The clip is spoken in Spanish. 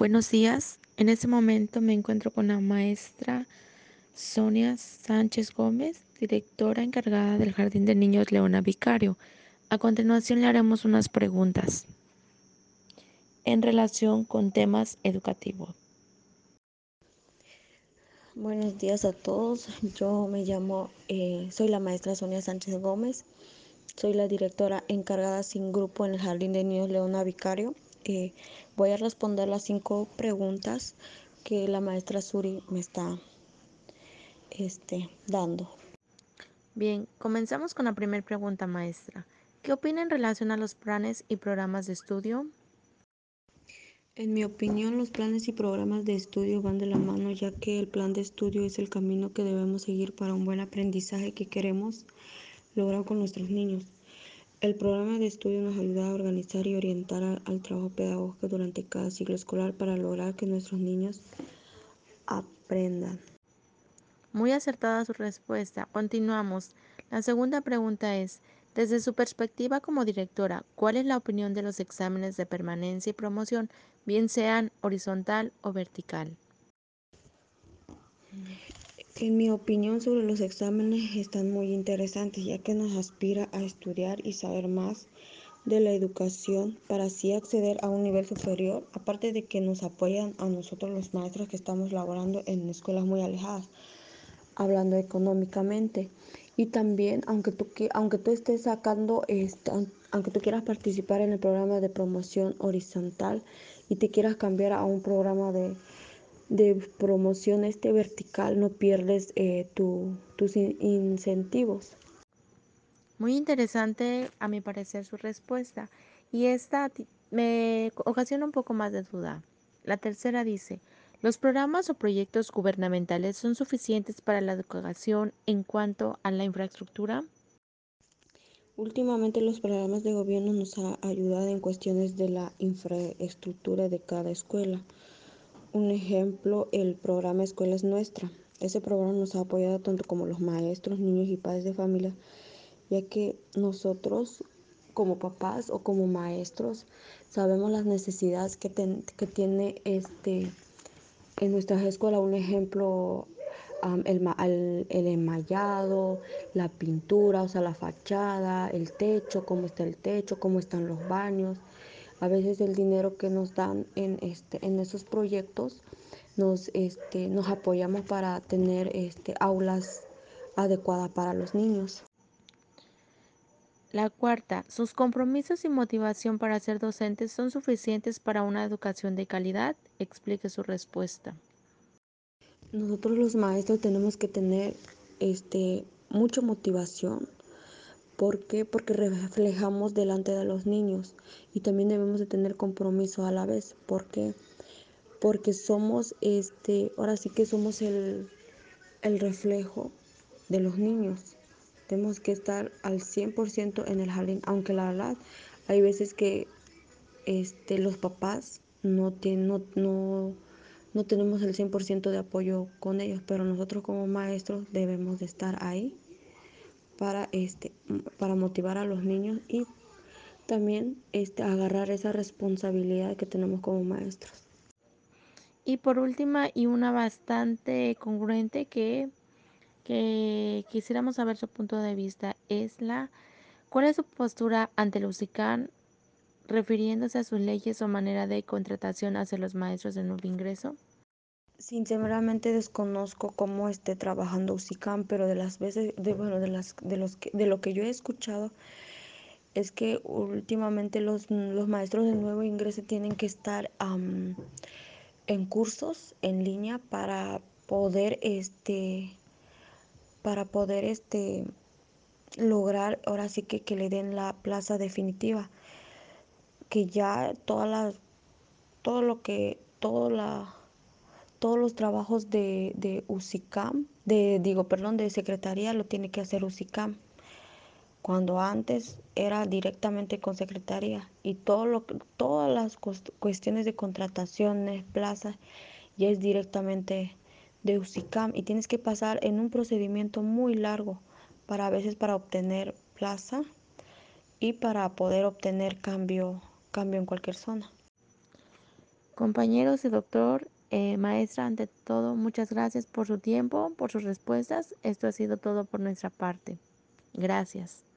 Buenos días. En este momento me encuentro con la maestra Sonia Sánchez Gómez, directora encargada del Jardín de Niños Leona Vicario. A continuación le haremos unas preguntas en relación con temas educativos. Buenos días a todos. Yo me llamo, eh, soy la maestra Sonia Sánchez Gómez. Soy la directora encargada sin grupo en el Jardín de Niños Leona Vicario. Eh, voy a responder las cinco preguntas que la maestra Suri me está este, dando. Bien, comenzamos con la primera pregunta, maestra. ¿Qué opina en relación a los planes y programas de estudio? En mi opinión, los planes y programas de estudio van de la mano, ya que el plan de estudio es el camino que debemos seguir para un buen aprendizaje que queremos lograr con nuestros niños. El programa de estudio nos ayuda a organizar y orientar al trabajo pedagógico durante cada ciclo escolar para lograr que nuestros niños aprendan. Muy acertada su respuesta. Continuamos. La segunda pregunta es, desde su perspectiva como directora, ¿cuál es la opinión de los exámenes de permanencia y promoción, bien sean horizontal o vertical? En mi opinión sobre los exámenes están muy interesantes ya que nos aspira a estudiar y saber más de la educación para así acceder a un nivel superior, aparte de que nos apoyan a nosotros los maestros que estamos laborando en escuelas muy alejadas, hablando económicamente. Y también, aunque tú, aunque tú estés sacando, aunque tú quieras participar en el programa de promoción horizontal y te quieras cambiar a un programa de de promoción este vertical no pierdes eh, tu, tus in incentivos. Muy interesante a mi parecer su respuesta y esta me ocasiona un poco más de duda. La tercera dice, ¿los programas o proyectos gubernamentales son suficientes para la educación en cuanto a la infraestructura? Últimamente los programas de gobierno nos han ayudado en cuestiones de la infraestructura de cada escuela. Un ejemplo, el programa Escuela es Nuestra. Ese programa nos ha apoyado tanto como los maestros, niños y padres de familia, ya que nosotros como papás o como maestros sabemos las necesidades que, ten, que tiene este en nuestras escuelas. Un ejemplo, um, el, el, el enmayado, la pintura, o sea, la fachada, el techo, cómo está el techo, cómo están los baños a veces el dinero que nos dan en, este, en esos proyectos nos, este, nos apoyamos para tener este, aulas adecuadas para los niños. La cuarta, ¿sus compromisos y motivación para ser docentes son suficientes para una educación de calidad? Explique su respuesta. Nosotros los maestros tenemos que tener este, mucha motivación ¿Por qué? Porque reflejamos delante de los niños y también debemos de tener compromiso a la vez. ¿Por qué? Porque somos, este, ahora sí que somos el, el reflejo de los niños. Tenemos que estar al 100% en el jardín, aunque la verdad hay veces que este, los papás no, tienen, no, no, no tenemos el 100% de apoyo con ellos, pero nosotros como maestros debemos de estar ahí para, este, para motivar a los niños y también este, agarrar esa responsabilidad que tenemos como maestros. Y por última, y una bastante congruente que, que quisiéramos saber su punto de vista, es la, ¿cuál es su postura ante el UCICAN refiriéndose a sus leyes o manera de contratación hacia los maestros de nuevo ingreso? Sinceramente desconozco cómo esté trabajando UCICAM, pero de las veces, de, bueno, de, las, de, los que, de lo que yo he escuchado es que últimamente los, los maestros de nuevo ingreso tienen que estar en cursos en línea para poder este para poder este lograr ahora sí que, que le den la plaza definitiva. Que ya todas las todo lo que todo la todos los trabajos de, de UCICAM, de, digo, perdón, de secretaría lo tiene que hacer UCICAM. Cuando antes era directamente con secretaría y todo lo, todas las cuestiones de contrataciones, plazas, ya es directamente de UCICAM y tienes que pasar en un procedimiento muy largo para a veces para obtener plaza y para poder obtener cambio, cambio en cualquier zona. Compañeros y doctor, eh, maestra, ante todo, muchas gracias por su tiempo, por sus respuestas. Esto ha sido todo por nuestra parte. Gracias.